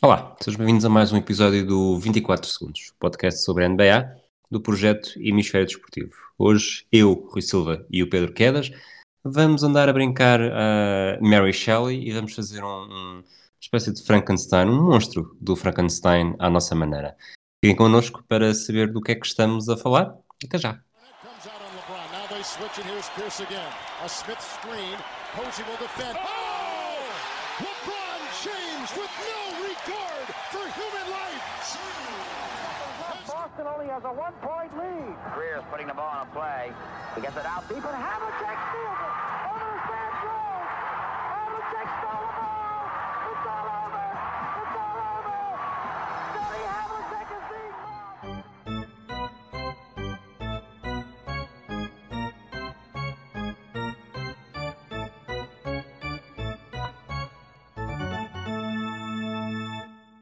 Olá, sejam bem-vindos a mais um episódio do 24 Segundos, podcast sobre a NBA do projeto Hemisfério Desportivo. Hoje, eu, Rui Silva e o Pedro Quedas vamos andar a brincar a Mary Shelley e vamos fazer um, um espécie de Frankenstein, um monstro do Frankenstein à nossa maneira. Fiquem connosco para saber do que é que estamos a falar. Até já! Boston only has a one-point lead. Greer's putting the ball on a play. He gets it out deep. But Havlicek steals it. Over the San Joe. Havlicek stole the ball. It's all over. It's all over. Johnny Havlicek is being.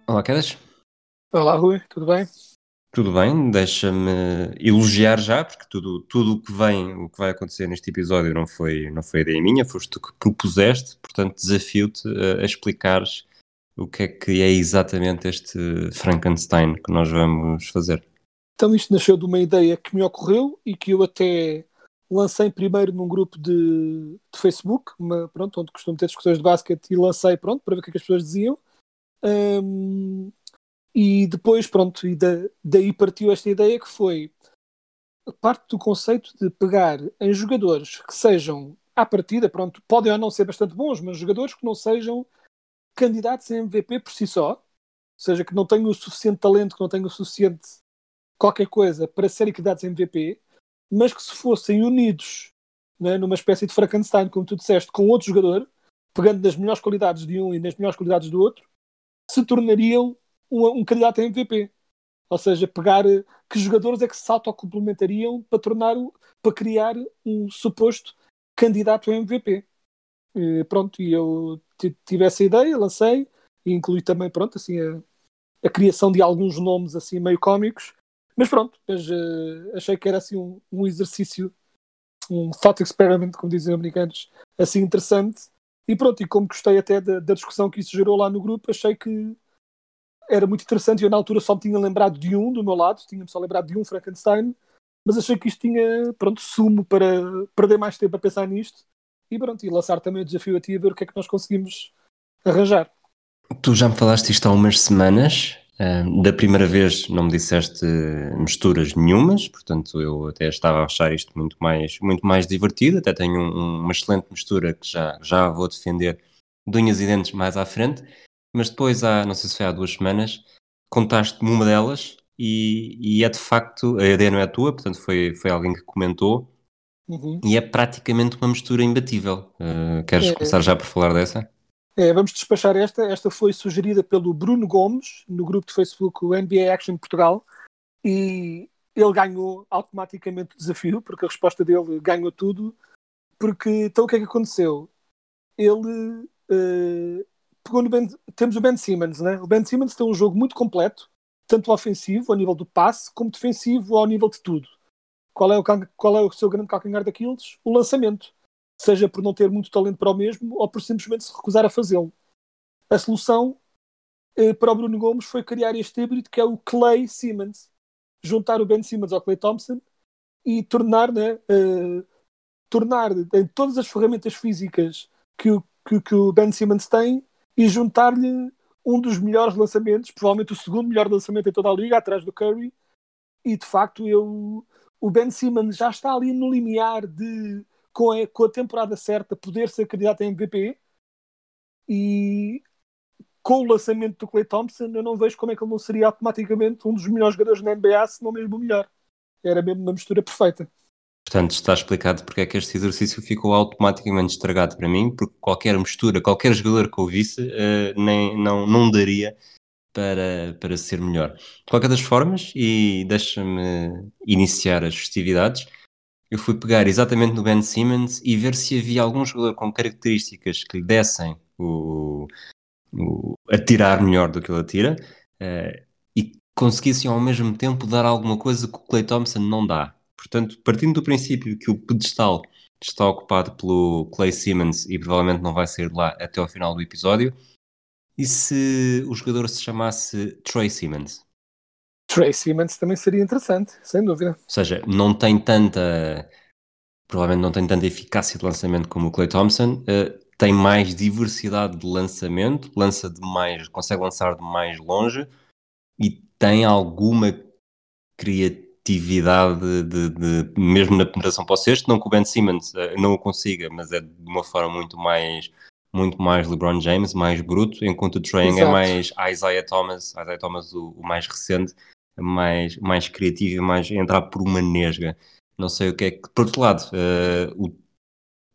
Olá, Quedas. Olá, Rui, tudo bem? Tudo bem, deixa-me elogiar já, porque tudo tudo o que vem, o que vai acontecer neste episódio não foi, não foi ideia minha, foste tu que propuseste, portanto desafio-te a, a explicares o que é que é exatamente este Frankenstein que nós vamos fazer. Então isto nasceu de uma ideia que me ocorreu e que eu até lancei primeiro num grupo de, de Facebook, uma, pronto, onde costumo ter discussões de basquete e lancei pronto, para ver o que, é que as pessoas diziam. Hum, e depois, pronto, e da- daí partiu esta ideia que foi parte do conceito de pegar em jogadores que sejam, à partida, pronto, podem ou não ser bastante bons, mas jogadores que não sejam candidatos a MVP por si só, ou seja, que não tenham o suficiente talento, que não tenham o suficiente qualquer coisa para serem candidatos a MVP, mas que se fossem unidos né, numa espécie de Frankenstein, como tu disseste, com outro jogador, pegando nas melhores qualidades de um e nas melhores qualidades do outro, se tornariam um, um candidato a MVP. Ou seja, pegar eh, que jogadores é que se autocomplementariam para tornar o- para criar um suposto candidato a MVP. E pronto, e eu ti- tive essa ideia, lancei, e incluí também, pronto, assim, a, a criação de alguns nomes assim meio cómicos. Mas pronto, mas, eh, achei que era assim um, um exercício, um thought experiment, como dizem os americanos, assim interessante. E pronto, e como gostei até da, da discussão que isso gerou lá no grupo, achei que era muito interessante. Eu na altura só me tinha lembrado de um do meu lado, tinha-me só lembrado de um Frankenstein, mas achei que isto tinha, pronto, sumo para perder mais tempo a pensar nisto e pronto, e lançar também o desafio a ti a ver o que é que nós conseguimos arranjar. Tu já me falaste isto há umas semanas. ahm, da primeira vez não me disseste misturas nenhumas, portanto eu até estava a achar isto muito mais, muito mais divertido. Até tenho um- uma excelente mistura que já, já vou defender de unhas e dentes mais à frente. Mas depois, há, não sei se foi há duas semanas, contaste-me uma delas e, e é de facto, a ideia não é a tua, portanto foi, foi alguém que comentou Uhum. e é praticamente uma mistura imbatível. Ah, queres É. começar já por falar dessa? É, vamos despachar esta. Esta foi sugerida pelo Bruno Gomes no grupo de Facebook NBA Action Portugal e ele ganhou automaticamente o desafio porque a resposta dele ganhou tudo. Porque então o que é que aconteceu? Ele eh, pegou Ben, temos o Ben Simmons, né? O Ben Simmons tem um jogo muito completo, tanto ofensivo ao nível do passe como defensivo ao nível de tudo. Qual é o, qual é o seu grande calcanhar daqueles? O lançamento seja por não ter muito talento para o mesmo ou por simplesmente se recusar a fazê-lo. A solução eh, para o Bruno Gomes foi criar este híbrido que é o Clay Simmons. Juntar o Ben Simmons ao Clay Thompson e tornar, né, eh, tornar em todas as ferramentas físicas que o, que, que o Ben Simmons tem e juntar-lhe um dos melhores lançamentos, provavelmente o segundo melhor lançamento em toda a liga, atrás do Curry. E de facto, eu, o Ben Simmons já está ali no limiar de com a, com a temporada certa, poder ser candidato a MVP e com o lançamento do Clay Thompson, eu não vejo como é que ele não seria automaticamente um dos melhores jogadores na NBA, se não mesmo o melhor. Era mesmo uma mistura perfeita. Portanto, está explicado porque é que este exercício ficou automaticamente estragado para mim, porque qualquer mistura, qualquer jogador que eu visse, eh, nem, não, não daria para, para ser melhor. De qualquer das formas, e deixa-me iniciar as festividades, eu fui pegar exatamente no Ben Simmons e ver se havia algum jogador com características que lhe dessem o, o atirar melhor do que ele atira eh, e conseguissem ao mesmo tempo dar alguma coisa que o Clay Thompson não dá. Portanto, partindo do princípio que o pedestal está ocupado pelo Clay Simmons e provavelmente não vai sair de lá até ao final do episódio, E se o jogador se chamasse Troy Simmons? Trey Simmons também seria interessante, sem dúvida. Ou seja, não tem tanta. Provavelmente não tem tanta eficácia de lançamento como o Clay Thompson, eh, tem mais diversidade de lançamento, lança de mais, consegue lançar de mais longe e tem alguma criatividade de, de- mesmo na penetração para o cesto, não que o Ben Simmons eh, não o consiga, mas é de uma forma muito mais muito mais LeBron James, mais bruto, enquanto o Young é mais Isaiah Thomas, Isaiah Thomas o, o mais recente, mais, mais criativo e mais entrar por uma nesga. Não sei o que é que. Por outro lado, eh, o-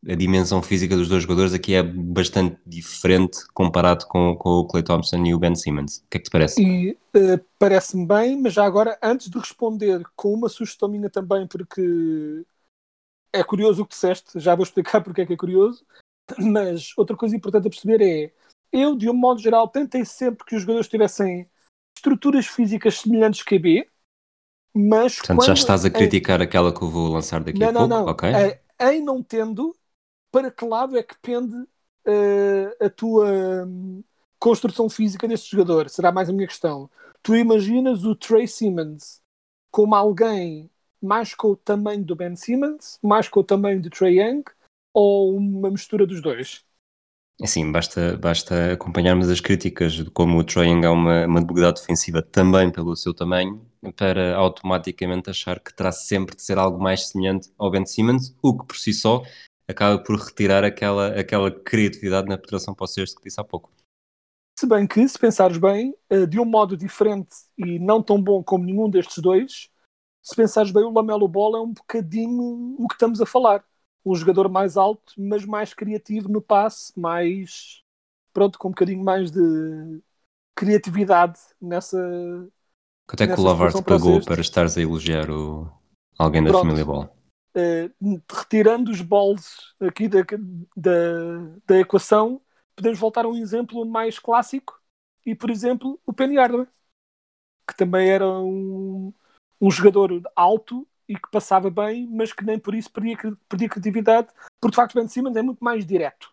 a dimensão física dos dois jogadores aqui é bastante diferente comparado com, com o Clay Thompson e o Ben Simmons. O que é que te parece? E eh, parece-me bem, mas já agora, antes de responder, com uma sugestão minha também, porque é curioso o que disseste, já vou explicar porque é que é curioso, mas outra coisa importante a perceber é, eu, de um modo geral, tentei sempre que os jogadores tivessem estruturas físicas semelhantes que a B, mas Portanto, já estás a em- criticar aquela que eu vou lançar daqui não, a não, pouco, não. ok? É, em não tendo, para que lado é que pende eh, a tua hum, construção física deste jogador? Será mais a minha questão. Tu imaginas o Trey Simmons como alguém mais com o tamanho do Ben Simmons, mais com o tamanho do Trey Young, ou uma mistura dos dois? Assim, basta, basta acompanharmos as críticas de como o Troy Young é uma, uma debilidade defensiva também pelo seu tamanho, para automaticamente achar que terá sempre de ser algo mais semelhante ao Ben Simmons, o que por si só acaba por retirar aquela, aquela criatividade na penetração para o cesto que disse há pouco. Se bem que, se pensares bem, eh, de um modo diferente e não tão bom como nenhum destes dois, se pensares bem, o Lamelo Ball é um bocadinho o que estamos a falar. Um jogador mais alto, mas mais criativo no passe, mais. Pronto, com um bocadinho mais de criatividade nessa. Quanto é que o para o pagou cesto. para estares a elogiar o, alguém da Pronto. família Ball? Eh, retirando os balls aqui da, da, da equação, podemos voltar a um exemplo mais clássico e, por exemplo, o Penny Hardaway, que também era um, um jogador alto e que passava bem, mas que nem por isso perdia, perdia criatividade, porque de facto Ben Simmons é muito mais direto.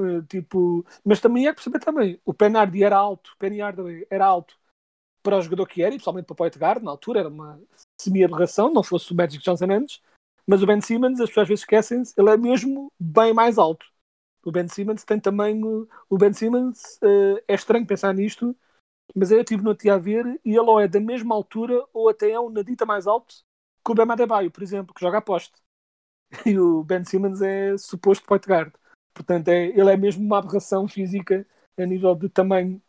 Eh, tipo, mas também é perceber também, o Hardaway era alto, Penny Hardaway era alto para o jogador que era, e principalmente para o point guard, na altura era uma semi-aberração, não fosse o Magic Johnson antes, mas o Ben Simmons, as pessoas às vezes esquecem-se, ele é mesmo bem mais alto. O Ben Simmons tem também. O Ben Simmons eh, é estranho pensar nisto, mas eu estive no outro a ver e ele ou é da mesma altura ou até é um nadita mais alto que o Ben Adebayo, por exemplo, que joga a poste. E o Ben Simmons é suposto point guard. Portanto, é, ele é mesmo uma aberração física a nível de tamanho.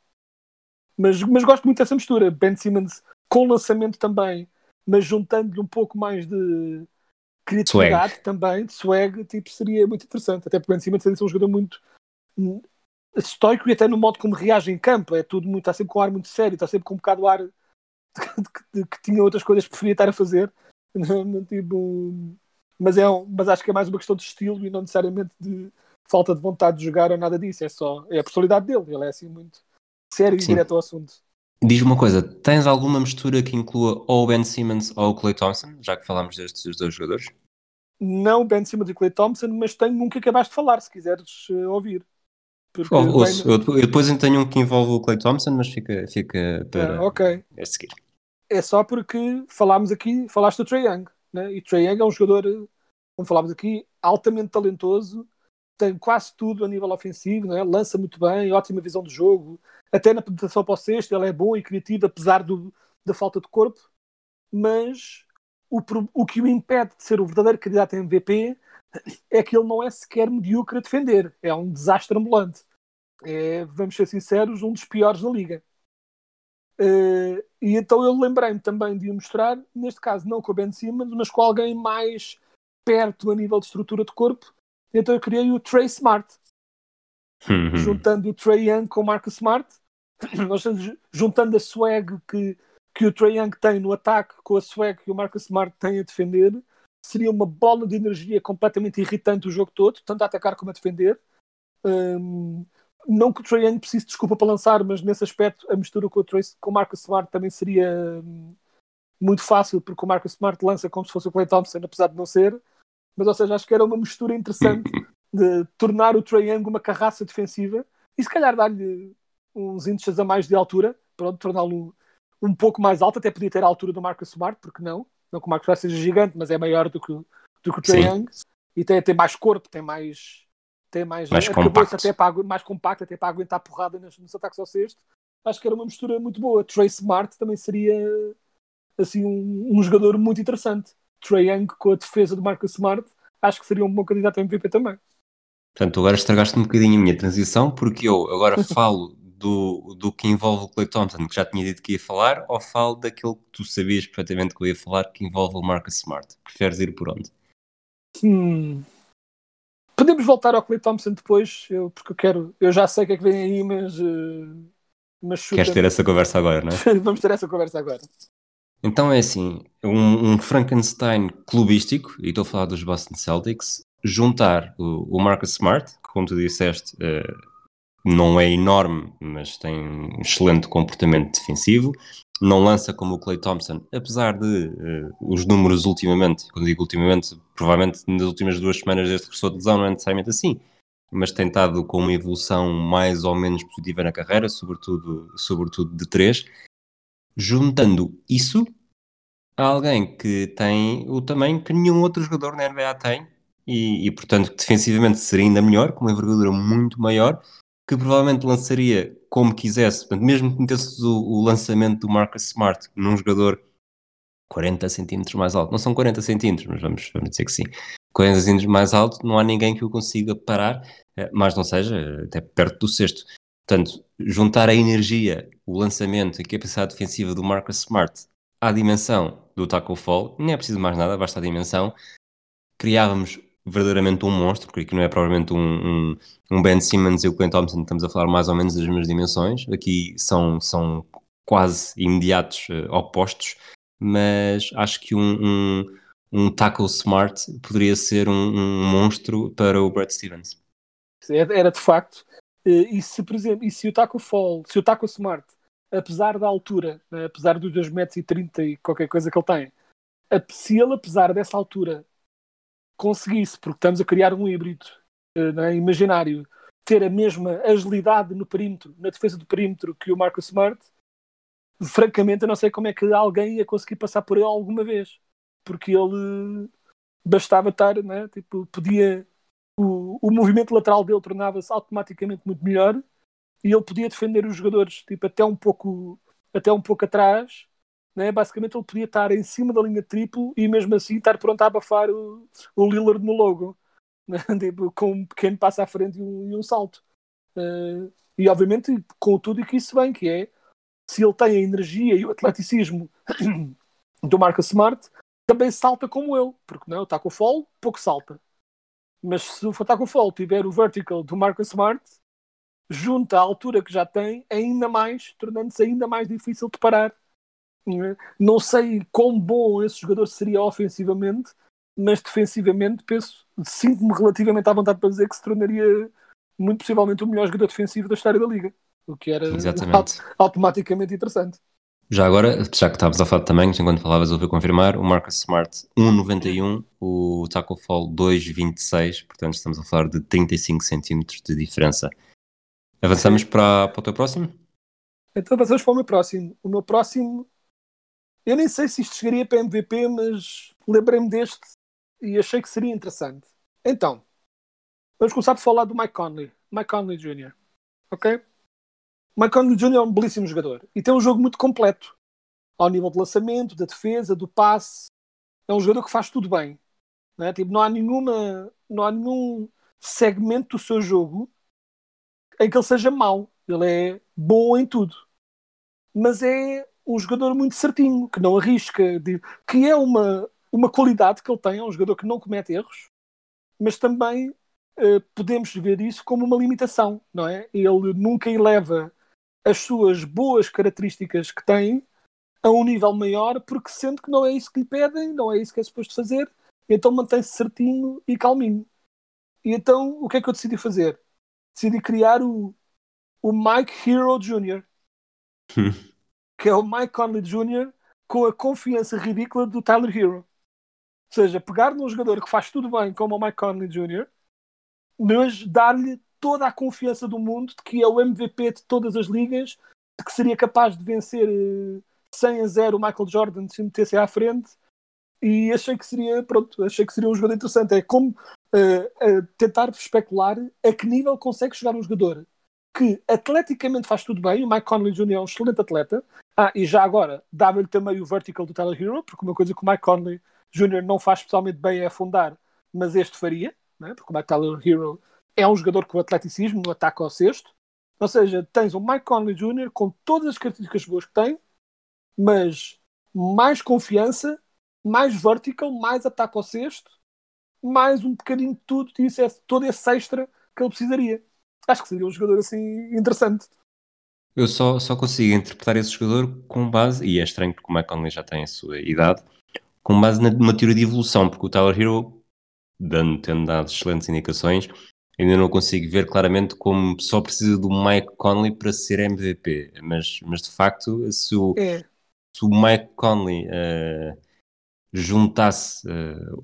Mas, mas gosto muito dessa mistura. Ben Simmons com lançamento também, mas juntando-lhe um pouco mais de criatividade também, de swag, tipo, seria muito interessante. Até porque Simmons tem de ser um jogador muito hum, estoico e até no modo como reage em campo. É tudo muito, está sempre com um ar muito sério, está sempre com um bocado de ar de, que- de que tinha outras coisas que preferia estar a fazer. Tipo, mas, é um- mas acho que é mais uma questão de estilo e não necessariamente de falta de vontade de jogar ou nada disso. É só é a personalidade dele. Ele é assim muito sério e Sim. direto ao assunto. Diz-me uma coisa, tens alguma mistura que inclua ou o Ben Simmons ou o Clay Thompson, já que falámos destes dois jogadores? Não Ben Simmons e Clay Thompson, mas tenho um que acabaste de falar, se quiseres eh, ouvir. Porque vem- ouço, eu, eu depois tenho um que envolve o Clay Thompson, mas fica, fica para Ah, ok. a seguir. É só porque falámos aqui, falaste do Trae Young, né? e Trae Young é um jogador, eh, como falámos aqui, altamente talentoso, tem quase tudo a nível ofensivo, né? lança muito bem, ótima visão de jogo, até na penetração para o sexto ele é bom e criativo, apesar do, da falta de corpo, mas o, o que o impede de ser o verdadeiro candidato a MVP é que ele não é sequer medíocre a defender, é um desastre ambulante. É, vamos ser sinceros, um dos piores da liga. Eh, e então eu lembrei-me também de o mostrar, neste caso não com o Ben Simmons, mas com alguém mais perto a nível de estrutura de corpo. Então eu criei o Trey Smart, Uhum. juntando o Trey Young com o Marcus Smart, nós estamos juntando a swag que, que o Trey Young tem no ataque com a swag que o Marcus Smart tem a defender. Seria uma bola de energia completamente irritante o jogo todo, tanto a atacar como a defender. Hum, não que o Trey Young precise de desculpa para lançar, mas nesse aspecto a mistura com o, Trey, com o Marcus Smart também seria hum, muito fácil, porque o Marcus Smart lança como se fosse o Clay Thompson, apesar de não ser. Mas, ou seja, acho que era uma mistura interessante de tornar o Trae Young uma carraça defensiva e se calhar dar-lhe uns inches a mais de altura, pronto, torná-lo um, pouco mais alto, até podia ter a altura do Marcus Smart, porque não? Não que o Marcus Smart seja gigante, mas é maior do que, do que o Trae. Young e tem, tem mais corpo, tem mais tem mais, Mais a compacto. cabeça até para, mais compacta até para aguentar porrada nos, nos ataques ao cesto. Acho que era uma mistura muito boa. Trey Smart também seria assim um, um jogador muito interessante. Trey Young com a defesa do Marcus Smart, acho que seria um bom candidato a MVP também. Portanto, tu agora estragaste um bocadinho a minha transição, porque eu agora falo do, do que envolve o Clay Thompson, que já tinha dito que ia falar, ou falo daquilo que tu sabias perfeitamente que eu ia falar, que envolve o Marcus Smart. Preferes ir por onde? Hum. Podemos voltar ao Clay Thompson depois, eu, porque eu quero, eu já sei o que é que vem aí, mas, eh, mas. Queres ter essa conversa agora, não é? Vamos ter essa conversa agora. Então é assim, um, um Frankenstein clubístico, e estou a falar dos Boston Celtics, juntar o, o Marcus Smart, que como tu disseste, eh, não é enorme, mas tem um excelente comportamento defensivo, não lança como o Clay Thompson, apesar de eh, os números ultimamente, quando digo ultimamente, provavelmente nas últimas duas semanas desde que regressou de lesão, não é necessariamente assim, mas tem estado com uma evolução mais ou menos positiva na carreira, sobretudo, sobretudo de três, juntando isso a alguém que tem o tamanho que nenhum outro jogador na NBA tem e, e, portanto defensivamente seria ainda melhor, com uma envergadura muito maior, que provavelmente lançaria como quisesse, mesmo que metesse o, o lançamento do Marcus Smart num jogador 40 centímetros mais alto, não são 40 centímetros, mas vamos, vamos dizer que sim, 40 centímetros mais alto, não há ninguém que o consiga parar, eh, mas não seja eh, até perto do sexto. Portanto, juntar a energia, o lançamento e a capacidade defensiva do Marcus Smart à dimensão do Taco Fall, nem é preciso mais nada, basta a dimensão, criávamos verdadeiramente um monstro, porque aqui não é provavelmente um, um, um Ben Simmons e o Clint Thompson, estamos a falar mais ou menos das mesmas dimensões, aqui são, são quase imediatos eh, opostos, mas acho que um, um, um smart poderia ser um, um monstro para o Brad Stevens. Era, de facto. Eh, E se, por exemplo, e se o Taco Fall, se o Taco Smart, apesar da altura, né, apesar dos 2 metros e 30 e qualquer coisa que ele tem, se ele, apesar dessa altura, conseguisse, porque estamos a criar um híbrido eh, né, imaginário, ter a mesma agilidade no perímetro, na defesa do perímetro que o Marcus Smart, francamente eu não sei como é que alguém ia conseguir passar por ele alguma vez. Porque ele bastava estar, né, tipo, podia o, o movimento lateral dele tornava-se automaticamente muito melhor e ele podia defender os jogadores tipo, até um pouco até um pouco atrás né? basicamente ele podia estar em cima da linha triplo e mesmo assim estar pronto a abafar o, o Lillard no logo né? tipo, com um pequeno passo à frente e um, e um salto Eh, e obviamente com tudo que isso vem que é se ele tem a energia e o atleticismo do Marcus Smart também salta como ele porque não, está com o fall, pouco salta mas se o Taco Fall tiver o vertical do Marcus Smart, junta à altura que já tem, ainda mais, tornando-se ainda mais difícil de parar. Né? Não sei quão bom esse jogador seria ofensivamente, mas defensivamente penso, sinto-me relativamente à vontade para dizer que se tornaria muito possivelmente o melhor jogador defensivo da história da liga. O que era Exatamente. automaticamente interessante. Já agora, já que estavas a falar de tamanhos, enquanto falavas, eu confirmar, o Marcus Smart 1,91, o Taco Fall 2,26, portanto estamos a falar de 35 centímetros de diferença. Avançamos para, para o teu próximo? Então passamos para o meu próximo. O meu próximo, eu nem sei se isto chegaria para MVP, mas lembrei-me deste e achei que seria interessante. Então, vamos começar por falar do Mike Conley. Mike Conley Jr. Ok? Mike Conley Jr. é um belíssimo jogador e tem um jogo muito completo. Ao nível de lançamento, da defesa, do passe. É um jogador que faz tudo bem. Não, é? tipo, não há nenhuma, não há nenhum segmento do seu jogo em que ele seja mau. Ele é bom em tudo. Mas é um jogador muito certinho, que não arrisca, que é uma, uma qualidade que ele tem, é um jogador que não comete erros, mas também eh, podemos ver isso como uma limitação, não é? Ele nunca eleva as suas boas características que tem a um nível maior, porque sente que não é isso que lhe pedem, não é isso que é suposto fazer, então mantém-se certinho e calminho. E então, o que é que eu decidi fazer? Decidi criar o, o Mike Hero Jr., que é o Mike Conley Jr. com a confiança ridícula do Tyler Hero. Ou seja, pegar num jogador que faz tudo bem, como o Mike Conley Jr., mas dar-lhe toda a confiança do mundo de que é o MVP de todas as ligas, de que seria capaz de vencer eh, 100 a 0 o Michael Jordan se metesse à frente e achei que seria, pronto, achei que seria um jogador interessante. É como eh, eh, tentar especular a que nível consegue chegar um jogador que atleticamente faz tudo bem, o Mike Conley Jr. é um excelente atleta, ah, e já agora dava-lhe também o vertical do Tyler Hero, porque uma coisa que o Mike Conley Jr. não faz especialmente bem é afundar, mas este faria, né? porque o Mike Tyler Hero é um jogador com atleticismo no ataque ao sexto. Ou seja, tens o Mike Conley Jr. com todas as características boas que tem, mas mais confiança, mais vertical, mais ataque ao sexto, mais um bocadinho de tudo, isso é todo esse extra que ele precisaria. Acho que seria um jogador assim interessante. Eu só, só consigo interpretar esse jogador com base, e é estranho porque o Mike Conley já tem a sua idade, com base numa teoria de evolução, porque o Tyler Hero, dando, tendo dado excelentes indicações, ainda não consigo ver claramente como só precisa do Mike Conley para ser MVP. Mas, mas de facto, se o, É, se o Mike Conley eh, juntasse eh,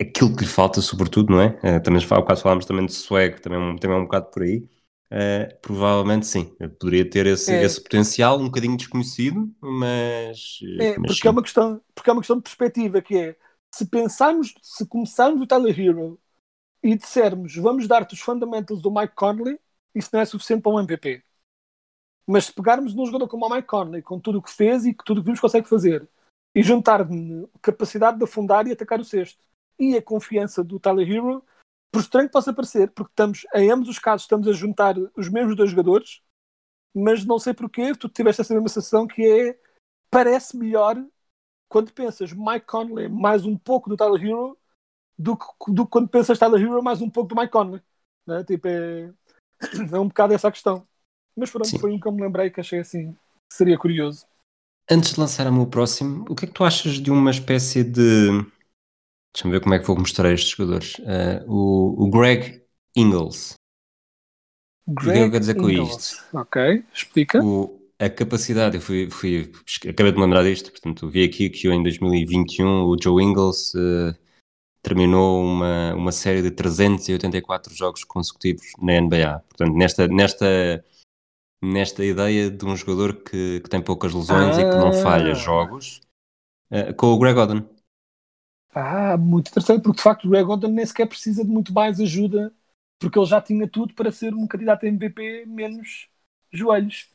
aquilo que lhe falta, sobretudo, não é? Eh, também há bocado falámos também de swag, também, é um- também é um bocado por aí. Eh, provavelmente sim, poderia ter esse, É. esse potencial um bocadinho desconhecido, mas, é, mas porque sim. é uma questão, porque é uma questão de perspectiva que é se pensarmos, se começarmos o Tyler Hero e dissermos vamos dar-te os fundamentals do Mike Conley, isso não é suficiente para um MVP. Mas se pegarmos num jogador como o Mike Conley, com tudo o que fez e tudo o que vimos consegue fazer, e juntar capacidade de afundar e atacar o sexto, e a confiança do Tyler Hero, por estranho que possa parecer, porque estamos, em ambos os casos, estamos a juntar os mesmos dois jogadores, mas não sei porquê, tu tiveste essa mesma sensação que é, parece melhor quando pensas Mike Conley mais um pouco do Tyler Hero do que, do que quando pensas Tyler Hero mais um pouco do Mike Conley. Né? Tipo, é, é um bocado essa a questão. Mas pronto, Sim. foi um que eu me lembrei que achei assim que seria curioso. Antes de lançar o meu próximo, o que é que tu achas de uma espécie de. Deixa-me ver como é que vou mostrar estes jogadores. Eh, o, o Greg Ingles. que é que eu quero dizer com Ingles. Ok, explica. O- a capacidade, eu fui, fui- acabei de me lembrar disto, portanto, vi aqui que em 2021 o Joe Ingles eh, terminou uma, uma série de 384 jogos consecutivos na NBA. Portanto, nesta, nesta, nesta ideia de um jogador que, que tem poucas lesões e que não falha Ah. jogos, eh, com o Greg Oden. Ah, muito interessante, porque de facto o Greg Oden nem sequer precisa de muito mais ajuda, porque ele já tinha tudo para ser um candidato a MVP menos joelhos.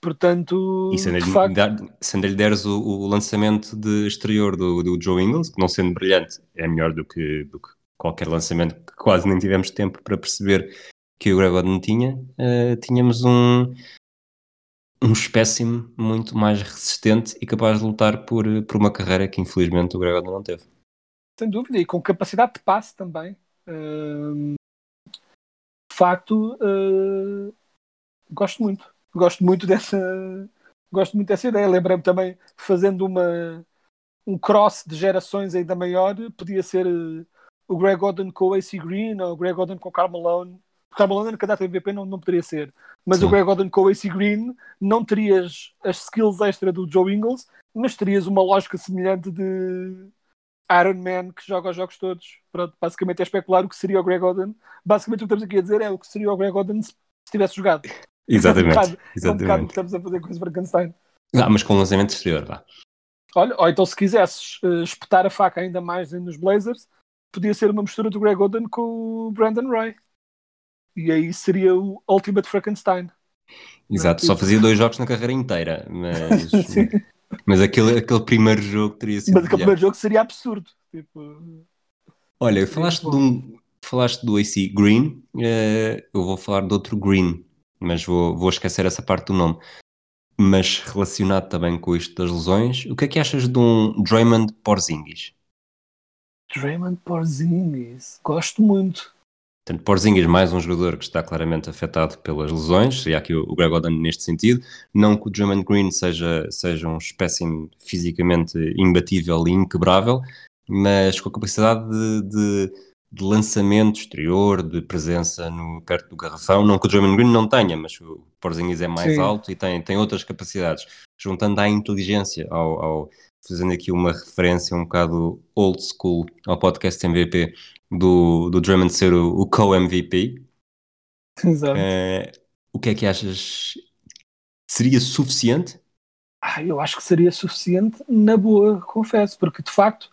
Portanto, E se ainda lhe, facto, dar- se ainda lhe deres o, o lançamento de exterior do, do Joe Ingles, que não sendo brilhante, é melhor do que, do que qualquer lançamento que quase nem tivemos tempo para perceber que o Greg Oden tinha, eh, tínhamos um, um espécime muito mais resistente e capaz de lutar por, por uma carreira que infelizmente o Greg Oden não teve. Sem dúvida, e com capacidade de passe também. Hum, de facto, hum, gosto muito. Gosto muito dessa, gosto muito dessa ideia. Lembrei-me também, fazendo uma, um cross de gerações ainda maior, podia ser eh, o Greg Oden com o AC Green ou o Greg Oden com o Karl Malone. O era candidato a MVP, não, não poderia ser. Mas Sim. o Greg Oden com o AC Green não terias as skills extra do Joe Ingles, mas terias uma lógica semelhante de Iron Man que joga os jogos todos. Pronto, basicamente é especular o que seria o Greg Oden. Basicamente o que estamos aqui a dizer é o que seria o Greg Oden se se tivesse jogado. Exatamente. É um bocado, é um bocado o exatamente. que estamos a fazer com esse Frankenstein. Ah, mas com lançamento exterior, vá. Olha, ou então se quisesses eh, espetar a faca ainda mais nos Blazers, podia ser uma mistura do Greg Oden com o Brandon Ray. E aí seria o Ultimate Frankenstein. Exato, só fazia dois jogos na carreira inteira, mas. mas aquele, aquele primeiro jogo teria sido. Mas aquele primeiro jogo seria absurdo. Tipo, Olha, falaste, de um, falaste do AC Green, eh, eu vou falar de outro Green, mas vou, vou esquecer essa parte do nome. Mas relacionado também com isto das lesões, o que é que achas de um Draymond Porzingis? Draymond Porzingis. Gosto muito. Portanto, Porzingis, mais um jogador que está claramente afetado pelas lesões, seria aqui o Greg Oden neste sentido. Não que o Draymond Green seja, seja um espécime fisicamente imbatível e inquebrável, mas com a capacidade de, de, de lançamento exterior, de presença no, perto do garrafão. Não que o Draymond Green não tenha, mas o Porzingis é mais Sim. alto e tem, tem outras capacidades. Juntando à inteligência, ao, ao- fazendo aqui uma referência um bocado old school ao podcast MVP, do, do Drummond ser o, o co-MVP, Exato. Eh, o que é que achas? Seria suficiente? Ah, eu acho que seria suficiente na boa, confesso, porque de facto,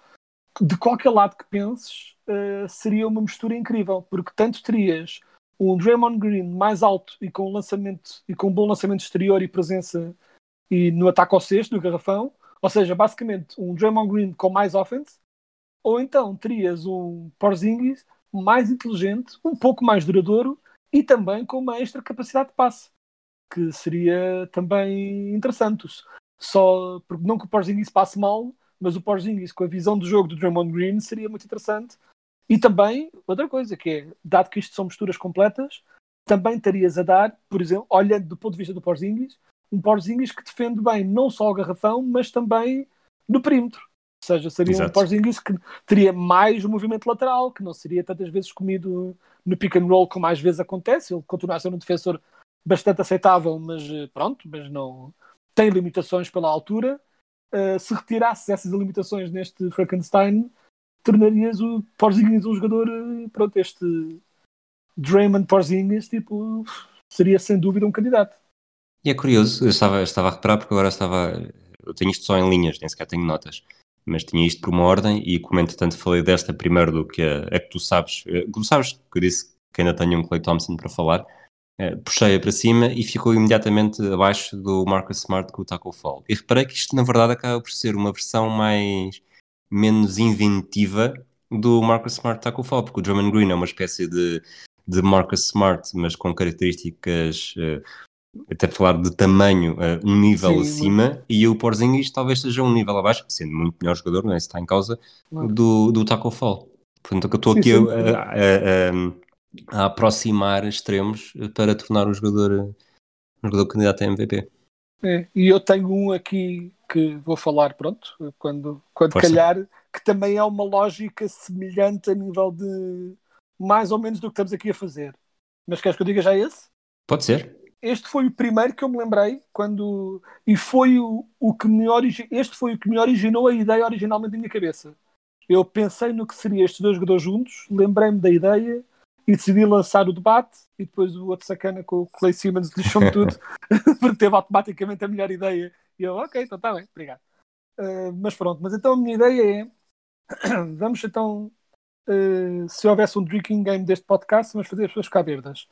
de qualquer lado que penses, eh, seria uma mistura incrível, porque tanto terias um Draymond Green mais alto e com um lançamento e com um bom lançamento exterior e presença e no ataque ao sexto, no garrafão, ou seja, basicamente um Draymond Green com mais offense, ou então terias um Porzingis mais inteligente, um pouco mais duradouro e também com uma extra capacidade de passe, que seria também interessante. Só porque não que o Porzingis passe mal, mas o Porzingis com a visão do jogo do Draymond Green seria muito interessante. E também, outra coisa, que é, dado que isto são misturas completas, também terias a dar, por exemplo, olhando do ponto de vista do Porzingis, um Porzingis que defende bem não só o garrafão, mas também no perímetro. Ou seja, seria um Exato. Porzingis que teria mais o movimento lateral, que não seria tantas vezes comido no pick and roll como às vezes acontece. Ele continua a ser um defensor bastante aceitável, mas eh, pronto, mas não tem limitações pela altura. Uh, se retirasse essas limitações neste Frankenstein, tornarias o Porzingis um jogador, eh, pronto, este Draymond Porzingis, tipo, seria sem dúvida um candidato. E é curioso, eu estava, estava a reparar porque agora estava. Eu tenho isto só em linhas, nem sequer tenho notas. Mas tinha isto por uma ordem e como entretanto falei desta primeiro do que a, a que tu sabes. eh, que Tu sabes que eu disse que ainda tenho um Clay Thompson para falar. eh, Puxei-a para cima e ficou imediatamente abaixo do Marcus Smart com o Taco Fall. E reparei que isto na verdade acaba por ser uma versão mais menos inventiva do Marcus Smart Taco Fall, porque o Drummond Green é uma espécie de, de Marcus Smart, mas com características eh, até falar de tamanho eh, um nível Sim, acima e o Porzingis talvez seja um nível abaixo, sendo muito melhor jogador, não é? Está em causa Claro. do, do Taco Fall. Portanto, eu estou aqui sim. a, a- a- a aproximar extremos para tornar o jogador, um jogador candidato a MVP. É, e eu tenho um aqui que vou falar, pronto, quando, quando Força. calhar, que também é uma lógica semelhante a nível de mais ou menos do que estamos aqui a fazer. Mas queres que eu diga já esse? Pode ser? Este foi o primeiro que eu me lembrei quando. E foi o, o que me origi... Este foi o que me originou a ideia originalmente na minha cabeça. Eu pensei no que seria estes dois jogadores juntos, lembrei-me da ideia e decidi lançar o debate. E depois o outro sacana com o Clay Simmons lixou-me tudo, porque teve automaticamente a melhor ideia. E eu, ok, então está bem, obrigado. Uh, mas pronto, mas então a minha ideia é: vamos então, uh, se houvesse um drinking game deste podcast, vamos fazer as pessoas ficar bêbadas.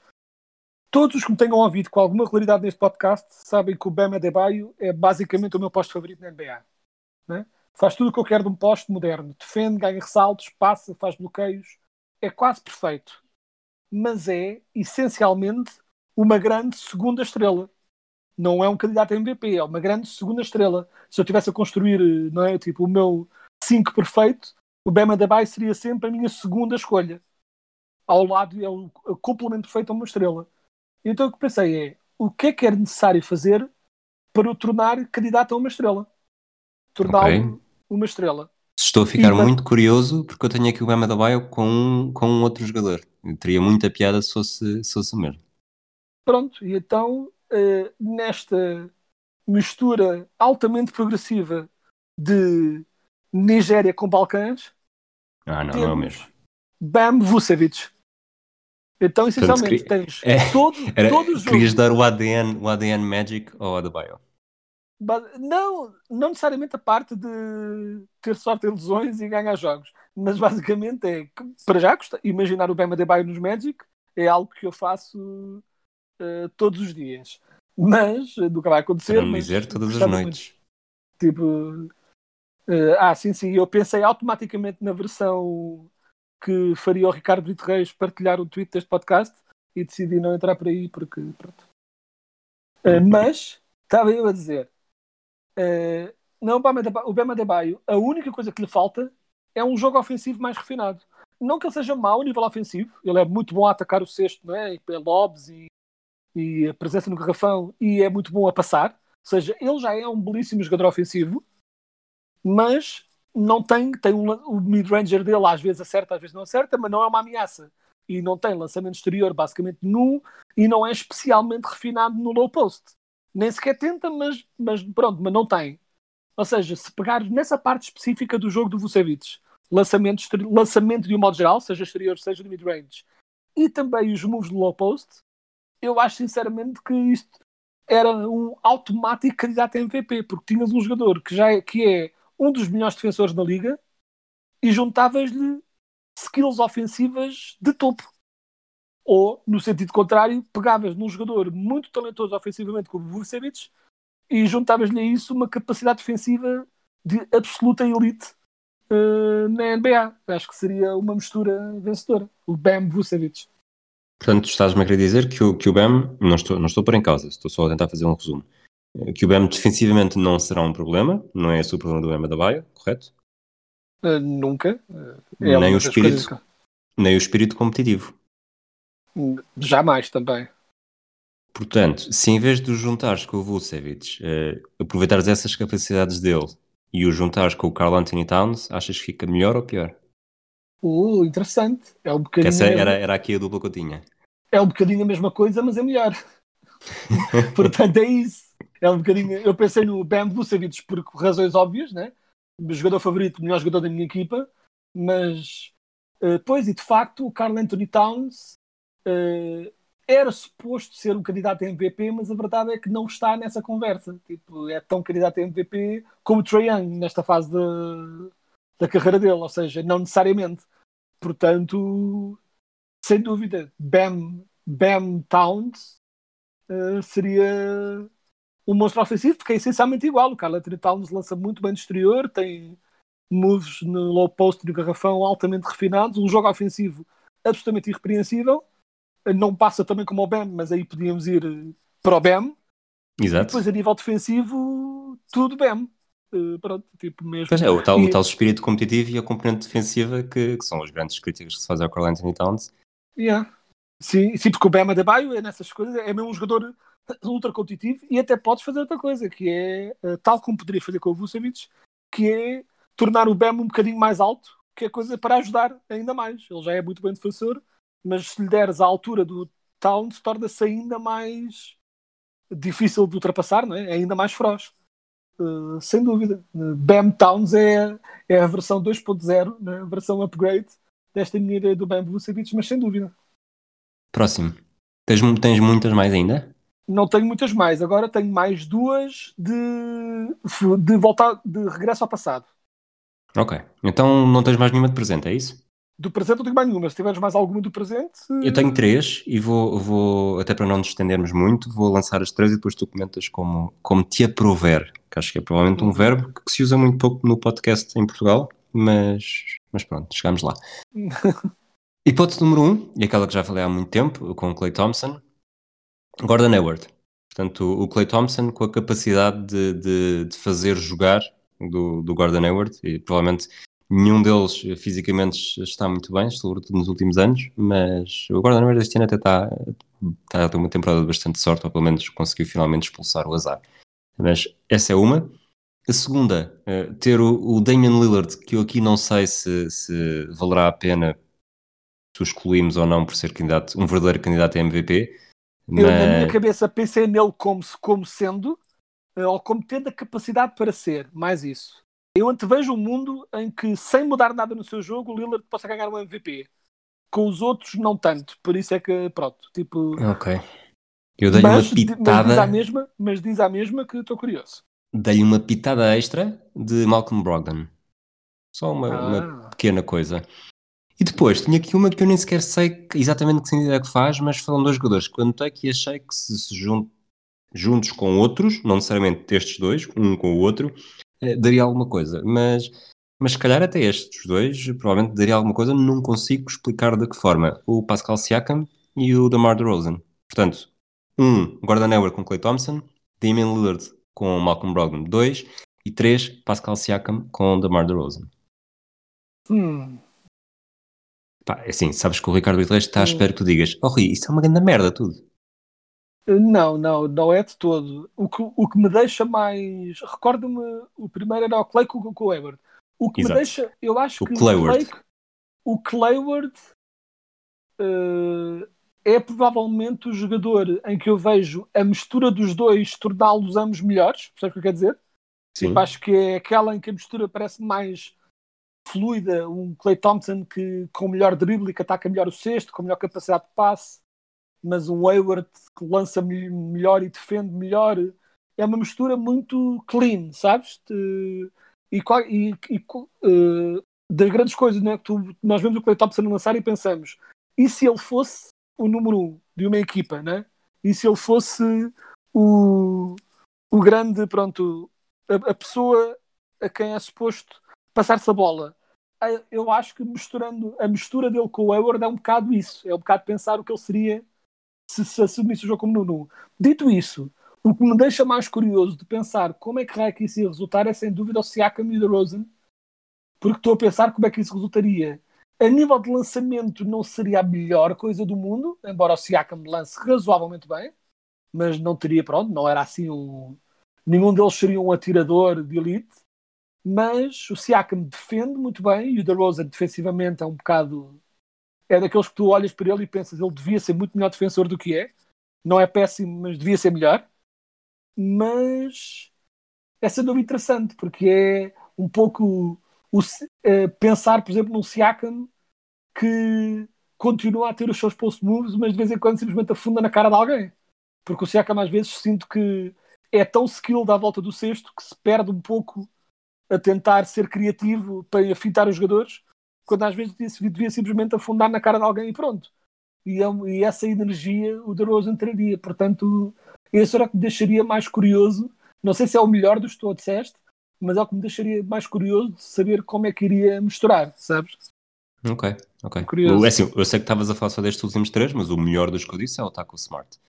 Todos os que me tenham ouvido com alguma regularidade neste podcast sabem que o Bam Adebayo é basicamente o meu posto favorito na NBA. né? Faz tudo o que eu quero de um posto moderno. Defende, ganha ressaltos, passa, faz bloqueios. É quase perfeito. Mas é, essencialmente, uma grande segunda estrela. Não é um candidato a MVP, é uma grande segunda estrela. Se eu tivesse a construir, não é, tipo, o meu 5 perfeito, o Bam Adebayo seria sempre a minha segunda escolha. Ao lado, é o complemento perfeito a uma estrela. Então o que pensei é, o que é que era necessário fazer para o tornar candidato a uma estrela? Torná-lo Ok. uma estrela. Estou a ficar E, mas- muito curioso porque eu tenho aqui o Bama da Baio com um, com um outro jogador. Teria muita piada se fosse, se fosse o mesmo. Pronto, e então, eh, nesta mistura altamente progressiva de Nigéria com Balcãs, Ah, não, não é o mesmo. Bam Vucevic. Então, essencialmente, queria- tens É, todo, Era, todo o jogo. querias dar o ADN, o ADN Magic ao Adebayo. Ba- Não, não necessariamente a parte de ter sorte em lesões e ganhar jogos, mas basicamente é que, para já imaginar o Bam Adebayo nos Magic é algo que eu faço eh, todos os dias, mas eh, nunca vai acontecer. Para não dizer todas as gostava muito. noites. Tipo, eh, ah, sim, sim, eu pensei automaticamente na versão que faria o Ricardo Brito Reis partilhar o tweet deste podcast e decidi não entrar por aí porque, pronto. Eh, mas, estava eu a dizer, eh, não, o Bam Adebayo- o Bam Adebayo, a única coisa que lhe falta é um jogo ofensivo mais refinado. Não que ele seja mau a nível ofensivo, ele é muito bom a atacar o cesto, não é? E pelo lobs e, e a presença no garrafão, e é muito bom a passar. Ou seja, ele já é um belíssimo jogador ofensivo, mas não tem, tem um, o mid-ranger dele às vezes acerta, às vezes não acerta, mas não é uma ameaça. E não tem lançamento exterior basicamente nu e não é especialmente refinado no low post. Nem sequer tenta, mas, mas pronto, mas não tem. Ou seja, se pegar nessa parte específica do jogo do Vucevic, lançamento, lançamento de um modo geral, seja exterior, seja de mid-range, e também os moves no low post, eu acho sinceramente que isto era um automático candidato a MVP, porque tinhas um jogador que já é, que é um dos melhores defensores da liga e juntavas-lhe skills ofensivas de topo. Ou, no sentido contrário, pegavas num jogador muito talentoso ofensivamente como o Vucevic e juntavas-lhe a isso uma capacidade defensiva de absoluta elite eh, na NBA. Acho que seria uma mistura vencedora. O Bam Vucevic. Portanto, estás-me a querer dizer que o, que o BEM, não estou, não estou por em causa, estou só a tentar fazer um resumo, que o BEM defensivamente não será um problema, não é esse o problema do Bema da Baia, correto? Eh, nunca. Eh, Nem uma o espírito. coisas Nem o espírito competitivo. que- Jamais também. Portanto, se em vez de o juntares com o Vucevic, eh, aproveitares essas capacidades dele e o juntares com o Carl Anthony Towns, achas que fica melhor ou pior? Uh, interessante. É um Que bocadinho, essa era, era aqui a dupla que eu tinha. é um bocadinho a mesma coisa, mas é melhor. Portanto, é isso. É um bocadinho. Eu pensei no Bam Vucevic por razões óbvias, né? Jogador favorito, melhor jogador da minha equipa, mas eh, pois, e de facto, o Carl Anthony Towns eh, era suposto ser um candidato a MVP, mas a verdade é que não está nessa conversa. Tipo, é tão candidato a MVP como o Trae Young nesta fase da, da carreira dele, ou seja, não necessariamente. Portanto, sem dúvida, Bam, Bam Towns eh, seria um monstro ofensivo, porque é essencialmente igual. O Carl Anthony Towns lança muito bem de exterior, tem moves no low post e no garrafão altamente refinados, um jogo ofensivo absolutamente irrepreensível. Não passa também como o Bam, mas aí podíamos ir eh, para o Bam. E Exato. depois, a nível defensivo, tudo Bam. Eh, pronto, tipo mesmo. Pois é, o tal, E- o tal espírito competitivo e a componente defensiva que, que são as grandes críticas que se faz ao Carl Anthony Towns. Yeah. Sim, sim, porque o Bema Adebayo é nessas coisas, é mesmo um jogador ultra competitivo e até podes fazer outra coisa, que é, eh, tal como poderia fazer com o Vucevic, que é tornar o Bema um bocadinho mais alto, que é coisa para ajudar ainda mais. Ele já é muito bem defensor, mas se lhe deres a altura do Towns, torna-se ainda mais difícil de ultrapassar, não é? É ainda mais feroz. Eh, sem dúvida. Uh, Bam Towns é, é a versão 2.0, né? a versão upgrade desta minha ideia do Bam Vucevic, mas sem dúvida. Próximo. Tens, tens muitas mais ainda? Não tenho muitas mais. Agora tenho mais duas de, de voltar de regresso ao passado. Ok. Então não tens mais nenhuma de presente, é isso? Do presente não tenho mais nenhuma. Se tiveres mais alguma do presente. Eu tenho três e vou, vou, até para não nos estendermos muito, vou lançar as três e depois tu comentas como, como te aprover, que acho que é provavelmente um verbo que se usa muito pouco no podcast em Portugal, mas, mas pronto, chegamos lá. Hipótese número um, e aquela que já falei há muito tempo, com o Clay Thompson, Gordon Hayward. Portanto, o Clay Thompson com a capacidade de, de, de fazer jogar do, do Gordon Hayward, e provavelmente nenhum deles fisicamente está muito bem, sobretudo nos últimos anos, mas o Gordon Hayward este ano até está, está a ter uma temporada de bastante sorte, ou pelo menos conseguiu finalmente expulsar o azar. Mas essa é uma. A segunda, eh, ter o, o Damian Lillard, que eu aqui não sei se, se valerá a pena se o excluímos ou não por ser candidato, um verdadeiro candidato a MVP. Eu, na minha cabeça, pensei nele como, como sendo, eh, ou como tendo a capacidade para ser, mais isso. Eu antevejo um mundo em que, sem mudar nada no seu jogo, o Lillard possa ganhar um MVP. Com os outros, não tanto. Por isso é que, pronto, tipo. ok. Eu dei-lhe uma di- mas diz à pitada, mesma, mas diz à mesma que estou curioso. dei uma pitada extra de Malcolm Brogdon. Só uma, Ah. uma pequena coisa. E depois, tinha aqui uma que eu nem sequer sei exatamente que sentido é que faz, mas foram dois jogadores que eu notei que achei que se, se jun- juntos com outros, não necessariamente estes dois, um com o outro, eh, daria alguma coisa. Mas, mas se calhar até estes dois, provavelmente daria alguma coisa, não consigo explicar de que forma. O Pascal Siakam e o DeMar DeRozan. Portanto, um, Gordon Hayward com Clay Thompson, Damian Lillard com Malcolm Brogdon, dois, e três, Pascal Siakam com DeMar DeRozan. Hum, Pá, é assim, sabes que o Ricardo Iglesias está à Hum. espera que tu digas Oh Rui, isso é uma grande merda tudo Não, não, não é de todo. O que, o que me deixa mais. Recordo-me, o primeiro era o Clay com, com o Hayward. O que Exato. me deixa. Eu acho O que Clayward. o Clay, o Clayward eh, é provavelmente o jogador em que eu vejo a mistura dos dois torná-los ambos melhores. Percebes o que eu quero dizer? Sim, Tipo, acho que é aquela em que a mistura parece mais fluida. Um Clay Thompson que com melhor drible que ataca melhor o cesto, com melhor capacidade de passe mas um Hayward que lança me- melhor e defende melhor. É uma mistura muito clean, sabes? E, e- e, eh, das grandes coisas, né? tu- nós vemos o Clay Thompson lançar e pensamos: e se ele fosse o número um de uma equipa, né? E se ele fosse o, o grande, pronto, a, a pessoa a quem é suposto passar-se a bola? Ah, Eu acho que misturando a mistura dele com o Hayward é um bocado isso, é um bocado pensar o que ele seria se, se assumisse o jogo como Nuno. Dito isso, o que me deixa mais curioso de pensar como é que raio que isso ia resultar é sem dúvida o Siakam e o DeRozan, porque estou a pensar como é que isso resultaria. A nível de lançamento não seria a melhor coisa do mundo, embora o Siakam lance razoavelmente bem, mas não teria, pronto, não era assim um... Nenhum deles seria um atirador de elite, mas o Siakam defende muito bem e o DeRozan defensivamente é um bocado... É daqueles que tu olhas para ele e pensas ele devia ser muito melhor defensor do que é. Não é péssimo, mas devia ser melhor. Mas é dúvida interessante, porque é um pouco o, eh, pensar, por exemplo, num Siakam que continua a ter os seus post moves, mas de vez em quando simplesmente afunda na cara de alguém. Porque o Siakam às vezes sinto que é tão skilled à volta do cesto que se perde um pouco a tentar ser criativo para afitar os jogadores, quando às vezes devia, devia simplesmente afundar na cara de alguém e pronto. E, é e essa energia o DeRozan traria. Portanto, esse era o que me deixaria mais curioso. Não sei se é o melhor dos que tu disseste, mas é o que me deixaria mais curioso de saber como é que iria misturar, sabes? Ok, ok. Curioso. O- é assim, eu sei que estavas a falar só destes últimos três, mas o melhor dos que eu disse é o Taco Smart.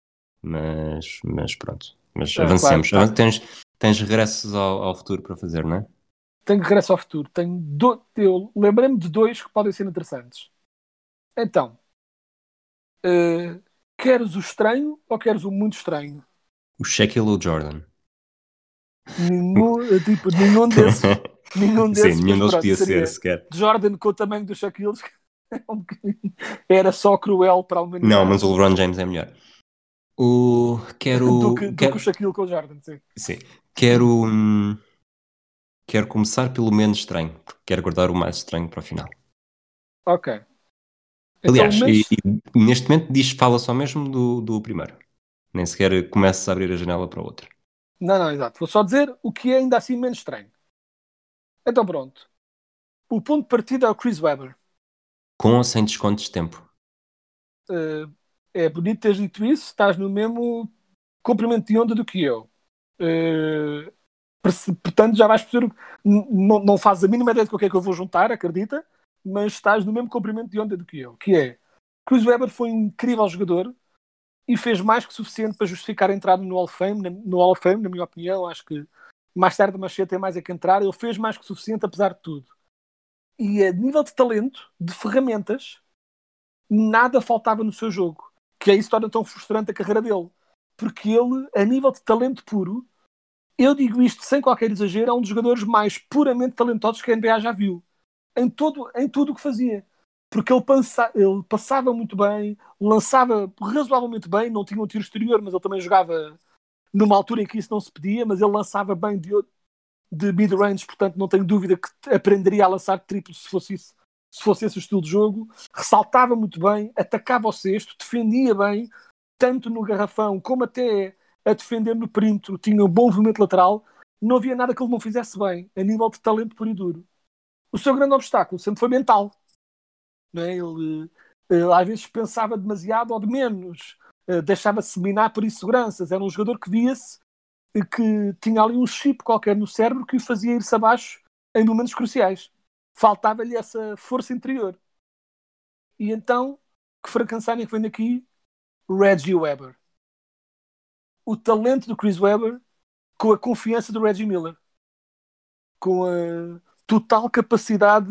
Mas, mas pronto. Mas É, avancemos. claro, Avan- Tens, tens regressos ao, ao futuro para fazer, não é? Tenho regresso ao futuro. Tenho do... Eu lembrei-me de dois que podem ser interessantes. Então, eh, queres o estranho ou queres o muito estranho? O Shaquille O'Jordan. Nenhum, eh, tipo, nenhum desses. Nenhum desses. Sim, nenhum deles podia ser sequer. Jordan com o tamanho do Shaquille bocadinho- era só cruel para a humanidade. Não, mas o LeBron James é melhor. O. Quero. do que, do quero- que o Shaquille com o Jordan, sim. Sim. Quero. hum, quero começar pelo menos estranho, porque quero guardar o mais estranho para o final. Ok. Aliás, então, mas- e, e neste momento diz fala só mesmo do, do primeiro. Nem sequer começa a abrir a janela para o outro. Não, não, exato. Vou só dizer o que é ainda assim menos estranho. Então pronto. O ponto de partida é o Chris Webber. Com ou sem descontos de tempo. Eh, é bonito teres dito isso, estás no mesmo comprimento de onda do que eu. Perce- portanto, já vais perceber. o Não, não fazes a mínima ideia do que é que eu vou juntar, acredita, mas estás no mesmo comprimento de onda do que eu. Que é Chris Webber foi um incrível jogador e fez mais que suficiente para justificar a entrada no Hall of Fame, na, no Hall of Fame, na minha opinião. Acho que mais tarde mais cedo tem mais é que entrar. Ele fez mais que suficiente, apesar de tudo. E a nível de talento, de ferramentas, nada faltava no seu jogo. Que é isso torna tão frustrante a carreira dele. Porque ele, a nível de talento puro, eu digo isto sem qualquer exagero, é um dos jogadores mais puramente talentosos que a NBA já viu. Em, todo, em tudo o que fazia. Porque ele, ele passava muito bem, lançava razoavelmente bem, não tinha um tiro exterior, mas ele também jogava numa altura em que isso não se pedia, mas ele lançava bem de, de mid-range, portanto não tenho dúvida que aprenderia a lançar triplo se fosse isso, se fosse esse o estilo de jogo. Ressaltava muito bem, atacava ao cesto, defendia bem, tanto no garrafão como até a defender no perímetro, tinha um bom movimento lateral, não havia nada que ele não fizesse bem, a nível de talento puro e duro. O seu grande obstáculo sempre foi mental. Não é? Ele eh, às vezes pensava demasiado ou de menos, eh, deixava-se minar por inseguranças. Era um jogador que via-se eh, que tinha ali um chip qualquer no cérebro que o fazia ir-se abaixo em momentos cruciais. Faltava-lhe essa força interior. E então, que Frankenstein é que vem daqui? Reggie Weber. O talento do Chris Weber com a confiança do Reggie Miller. Com a total capacidade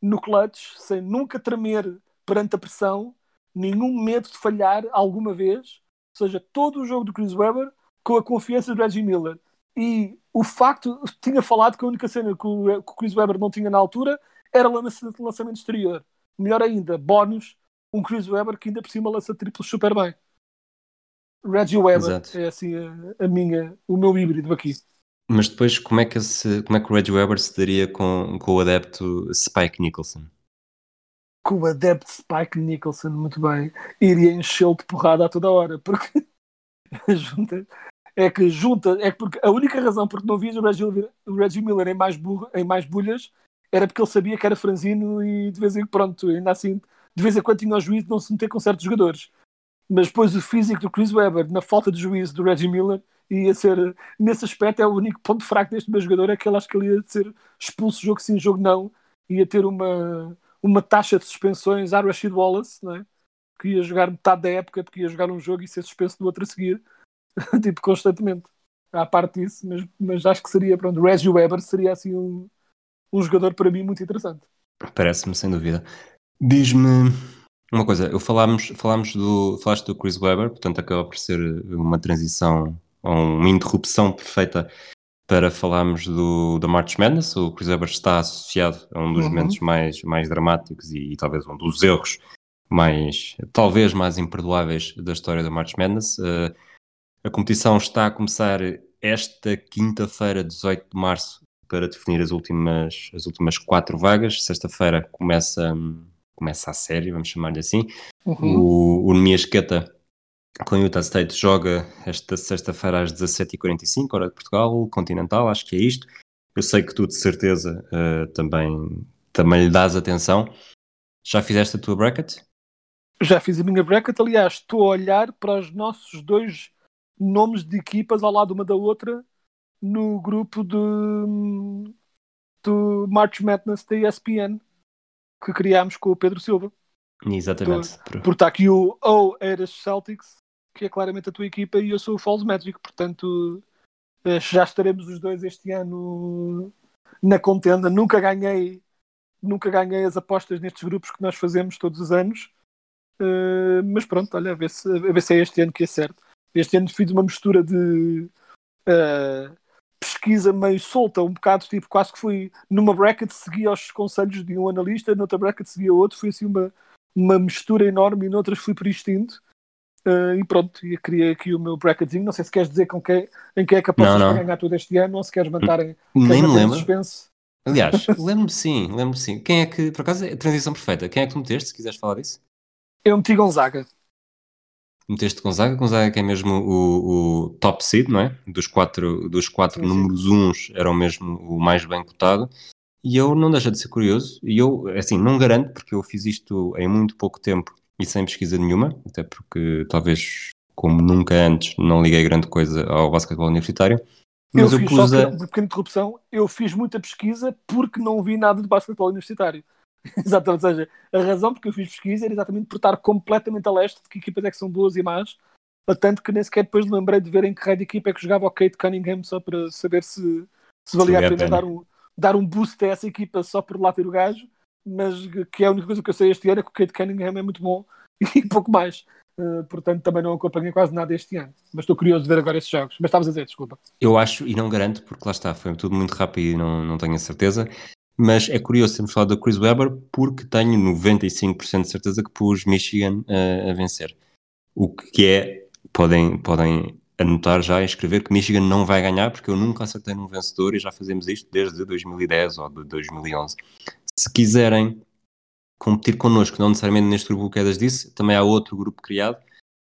no clutch, sem nunca tremer perante a pressão, nenhum medo de falhar alguma vez. Ou seja, todo o jogo do Chris Webber com a confiança do Reggie Miller. E o facto, tinha falado que a única cena que o, Chris Webber não tinha na altura era lançamento exterior. Melhor ainda, bónus, um Chris Webber que ainda por cima lança triplos super bem. Reggie Webber Exato. é assim a, a minha, o meu híbrido aqui. Mas depois, como é que, esse, como é que o Reggie Weber se daria com, com o adepto Spike Nicholson? com o adept Spike Nicholson, muito bem, iria enchê-lo de porrada a toda hora, porque junta, é que junta, é que porque a única razão porque não vias o Reggie, o Reggie Miller em mais, burro, em mais bulhas era porque ele sabia que era franzino e de vez em pronto, ainda assim, de vez em quando tinha o juízo de não se meter com certos jogadores. Mas depois o físico do Chris Webber, na falta de juízo do Reggie Miller, ia ser, nesse aspecto, é o único ponto fraco deste meu jogador, é que ele acho que ele ia ser expulso jogo sim, jogo não, ia ter uma, uma taxa de suspensões à Rashid Wallace, não é? que ia jogar metade da época, porque ia jogar um jogo e ser suspenso do outro a seguir, tipo, constantemente. À parte disso, mas, mas acho que seria, pronto, Reggie Weber seria assim um, um jogador para mim muito interessante. Parece-me, sem dúvida. Diz-me uma coisa, eu falámos, falámos do, falaste do Chris Webber, portanto acaba por ser uma transição ou uma interrupção perfeita para falarmos do, da March Madness. O Chris Webber está associado a um dos Uhum. momentos mais, mais dramáticos e, e talvez um dos erros mais, talvez mais imperdoáveis da história da March Madness. Eh, a competição está a começar esta quinta-feira, 18 de março, para definir as últimas, as últimas quatro vagas. Sexta-feira começa, hum, começa a série, vamos chamar-lhe assim. Uhum. O, o Niasqueta com o Utah State joga esta sexta-feira às 17h45, hora de Portugal, continental, acho que é isto. Eu sei que tu de certeza eh, também, também lhe dás atenção. Já fizeste a tua bracket? Já fiz a minha bracket, aliás, estou a olhar para os nossos dois nomes de equipas ao lado uma da outra no grupo de, do March Madness da ESPN que criámos com o Pedro Silva. Exatamente. Por- Porque está aqui o O Eras Celtics, que é claramente a tua equipa, e eu sou o Falls Magic, portanto eh, já estaremos os dois este ano na contenda. Nunca ganhei, nunca ganhei as apostas nestes grupos que nós fazemos todos os anos. Eh, mas pronto, olha, a ver, se, a ver se é este ano que acerto. Este ano fiz uma mistura de eh, pesquisa meio solta, um bocado tipo, quase que fui numa bracket, seguia os conselhos de um analista, noutra bracket seguia outro, foi assim uma, uma mistura enorme e noutras fui por instinto. Uh, e pronto, e criei aqui o meu bracketzinho. Não sei se queres dizer com quem, em quem é que apostas para ganhar todo este ano ou se queres manter em, Nem queres me lembro. suspense. Aliás, lembro-me sim, lembro-me sim. Quem é que, por acaso, é a transição perfeita. Quem é que tu meteste, se quiseres falar disso? Eu meti Gonzaga. Meteste Gonzaga, Gonzaga que é mesmo o, o top seed, não é? Dos quatro, dos quatro Sim, sim. números uns era o mesmo o mais bem cotado. E eu não deixa de ser curioso, e eu, assim, não garanto, porque eu fiz isto em muito pouco tempo e sem pesquisa nenhuma, até porque talvez, como nunca antes, não liguei grande coisa ao basquetebol universitário. Eu Mas eu, fiz, pus só a... pequena interrupção, eu fiz muita pesquisa porque não vi nada de basquetebol universitário. Exatamente, ou seja, a razão porque eu fiz pesquisa era exatamente por estar completamente a leste de que equipas é que são boas e más, a tanto que nem sequer depois lembrei de ver em que raio de equipa é que jogava o Kate Cunningham só para saber se, se valia a pena pena. dar um, dar um boost a essa equipa só por lá ter o gajo, mas que é a única coisa que eu sei este ano é que o Kate Cunningham é muito bom e pouco mais. Uh, portanto, também não acompanhei quase nada este ano. Mas estou curioso de ver agora esses jogos. Mas estavas a dizer, desculpa. Eu acho, e não garanto, porque lá está, foi tudo muito rápido e não, não tenho a certeza, mas é curioso termos falado do Chris Webber porque tenho 95% de certeza que pus Michigan eh, a vencer. O que é, podem, podem anotar já e escrever que Michigan não vai ganhar porque eu nunca acertei num vencedor e já fazemos isto desde 2010 ou de 2011. Se quiserem competir connosco, não necessariamente neste grupo que Quedas disse, também há outro grupo criado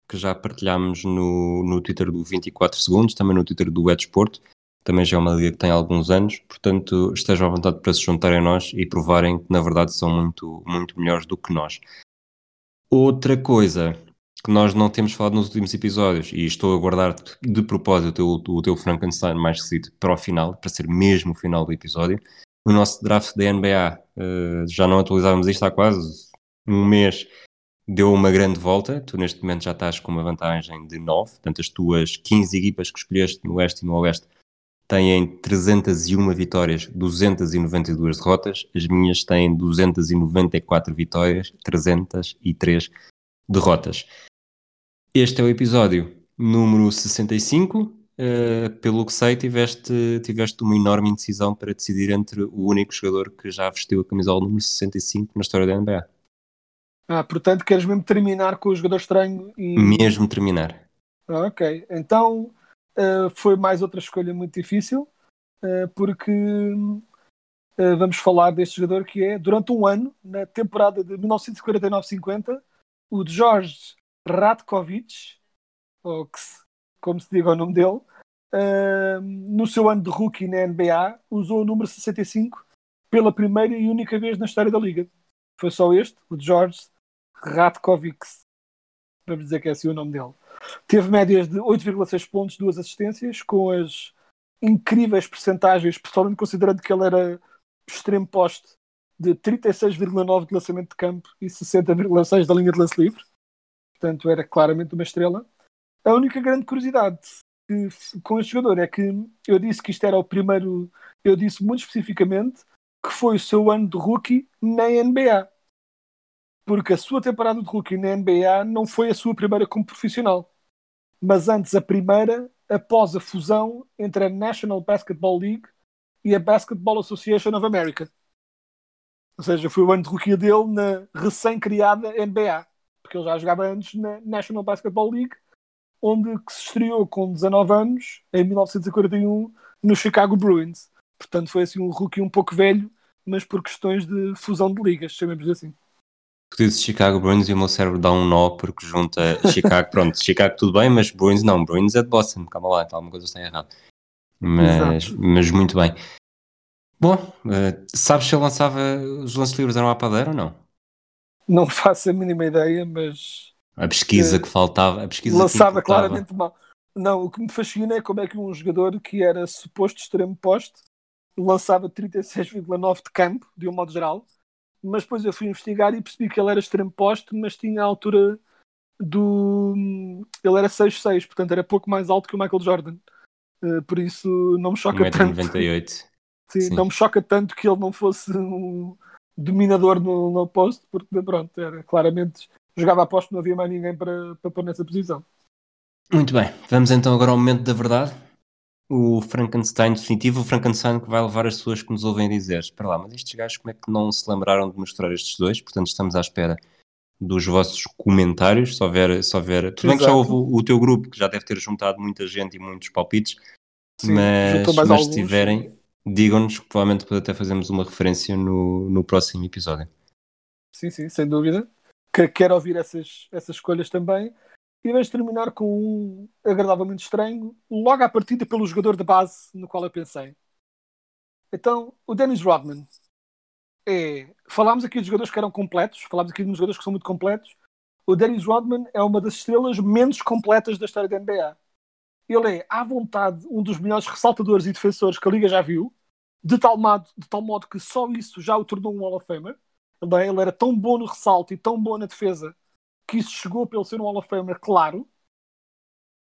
que já partilhámos no, no Twitter do 24 Segundos, também no Twitter do Ed Sport, também já é uma liga que tem alguns anos, portanto estejam à vontade para se juntarem a nós e provarem que na verdade são muito, muito melhores do que nós. Outra coisa que nós não temos falado nos últimos episódios, e estou a guardar de propósito o teu, o teu Frankenstein mais esquisito para o final, para ser mesmo o final do episódio, o nosso draft da NBA, eh, já não atualizávamos isto há quase um mês, deu uma grande volta. Tu neste momento já estás com uma vantagem de 9, portanto as tuas 15 equipas que escolheste no Oeste e no Oeste têm 301 vitórias, 292 derrotas. As minhas têm 294 vitórias, 303 derrotas. Este é o episódio número 65. Uh, pelo que sei, tiveste, tiveste uma enorme indecisão para decidir entre o único jogador que já vestiu a camisola número 65 na história da NBA. Ah, portanto, queres mesmo terminar com o jogador estranho e. Mesmo terminar. Ah, ok, então uh, foi mais outra escolha muito difícil, uh, porque Uh, vamos falar deste jogador que é, durante um ano, na temporada de 1949-50, o George Ratkovic, ou que como se diga o nome dele, no seu ano de rookie na NBA, usou o número 65 pela primeira e única vez na história da liga. Foi só este, o George Ratkovic. Vamos dizer que é assim o nome dele. Teve médias de 8,6 pontos, duas assistências, com as incríveis percentagens, pessoalmente considerando que ele era extremo poste de 36,9 de lançamento de campo e 60,6 da linha de lance livre. Portanto, era claramente uma estrela. A única grande curiosidade que, com este jogador é que eu disse que isto era o primeiro, eu disse muito especificamente que foi o seu ano de rookie na NBA. Porque a sua temporada de rookie na NBA não foi a sua primeira como profissional, mas antes a primeira após a fusão entre a National Basketball League e a Basketball Association of America. Ou seja, foi o ano de rookie dele na recém-criada NBA, porque ele já jogava antes na National Basketball League, onde se estreou com 19 anos, em 1941, no Chicago Bruins. Portanto, foi assim um rookie um pouco velho, mas por questões de fusão de ligas, chamemos assim. Tu dizes Chicago Bruins e o meu cérebro dá um nó porque junta Chicago, pronto, Chicago tudo bem, mas Bruins não, Bruins é de Boston, calma lá, então alguma coisa está errada. Mas, Exato. mas muito bem. Bom, eh, sabes se ele lançava os lances livres eram à padeira ou não? Não faço a mínima ideia, mas A pesquisa Eh, que faltava, a pesquisa que lançava claramente mal. Não, o que me fascina é como é que um jogador que era suposto extremo poste lançava 36,9 de campo, de um modo geral, mas depois eu fui investigar e percebi que ele era extremo poste, mas tinha a altura do. Ele era 6'6, portanto era pouco mais alto que o Michael Jordan. Eh, Por isso não me choca tanto. 1,98m. Sim, Sim. não me choca tanto que ele não fosse um dominador no, no posto, porque pronto, era claramente jogava a posto, não havia mais ninguém para, para pôr nessa posição. Muito bem, vamos então agora ao momento da verdade. O Frankenstein definitivo, o Frankenstein que vai levar as pessoas que nos ouvem dizer: Espera lá, mas estes gajos como é que não se lembraram de mostrar estes dois? Portanto, estamos à espera dos vossos comentários. Se houver, se houver... Tudo bem que já Exato. houve o, o teu grupo, que já deve ter juntado muita gente e muitos palpites, Sim, mas, se alguns. tiverem, digam-nos que provavelmente depois até fazemos uma referência no, no próximo episódio. Sim, sim, sem dúvida. Que, quero ouvir essas, essas escolhas também. E vamos terminar com um agradavelmente estranho, logo à partida pelo jogador de base no qual eu pensei. Então, o Dennis Rodman. É, falámos aqui de jogadores que eram completos, falámos aqui de jogadores que são muito completos. O Dennis Rodman é uma das estrelas menos completas da história da NBA. Ele é, à vontade, um dos melhores ressaltadores e defensores que a Liga já viu, de tal, modo, de tal modo que só isso já o tornou um Hall of Famer. Ele, é- ele era tão bom no ressalto e tão bom na defesa que isso chegou pelo ser um Hall of Famer, claro,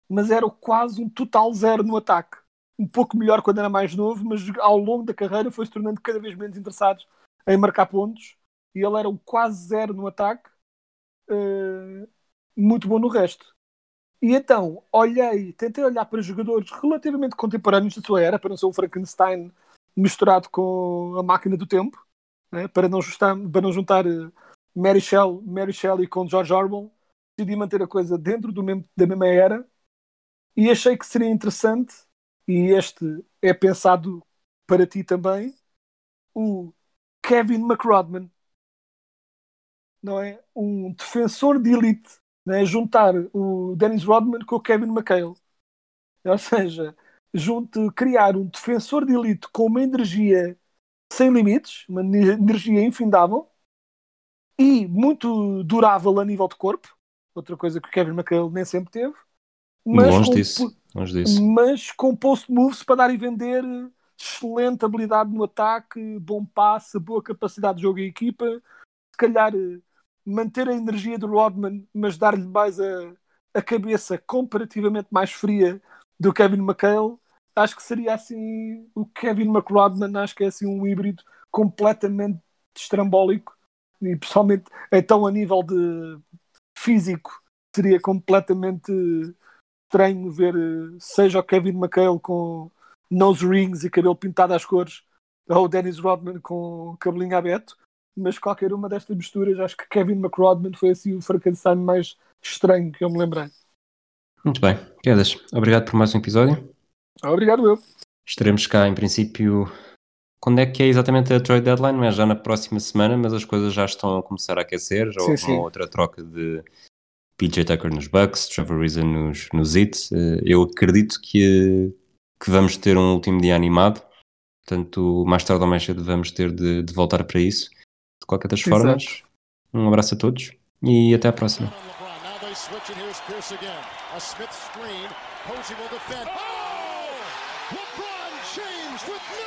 mas era quase um total zero no ataque. Um pouco melhor quando era mais novo, mas ao longo da carreira foi se tornando cada vez menos interessado em marcar pontos e ele era um quase zero no ataque, eh, muito bom no resto. E então, olhei, tentei olhar para jogadores relativamente contemporâneos da sua era, para não ser um Frankenstein misturado com a máquina do tempo, né, para, não justar, para não juntar eh, Mary, Shell, Mary Shelley com George Orwell, decidi manter a coisa dentro mesmo- da mesma era e achei que seria interessante, e este é pensado para ti também, o Kevin McRodman. Não é? Um defensor de elite. Né? Juntar o Dennis Rodman com o Kevin McHale. Ou seja, junto, criar um defensor de elite com uma energia sem limites, uma ne- energia infindável e muito durável a nível de corpo. Outra coisa que o Kevin McHale nem sempre teve. longe com- disso, longe disso. mas com post moves para dar e vender, excelente habilidade no ataque, bom passe, boa capacidade de jogo em equipa, se calhar eh, manter a energia do Rodman, mas dar-lhe mais a, a cabeça comparativamente mais fria do Kevin McHale. Acho que seria assim o Kevin McRodman, acho que é assim um híbrido completamente estrambólico e pessoalmente então a nível de físico seria completamente estranho ver eh, seja o Kevin McHale com nose rings e cabelo pintado às cores ou o Dennis Rodman com cabelinho aberto mas qualquer uma destas misturas acho que Kevin McRodman foi assim o Frankenstein mais estranho que eu me lembrei. Muito bem, Quedas, obrigado por mais um episódio. obrigado eu. Estaremos cá, em princípio, quando é que é exatamente a trade deadline, não é já na próxima semana, mas as coisas já estão a começar a aquecer, já Sim, houve sim. uma outra troca de PJ Tucker nos Bucks, Trevor Ariza nos, nos Heat. Eh, Eu acredito que, que vamos ter um último dia animado, portanto, mais tarde ou mais cedo vamos ter de, de voltar para isso. De qualquer das Exato. formas, um abraço a todos e até à próxima. on LeBron. Now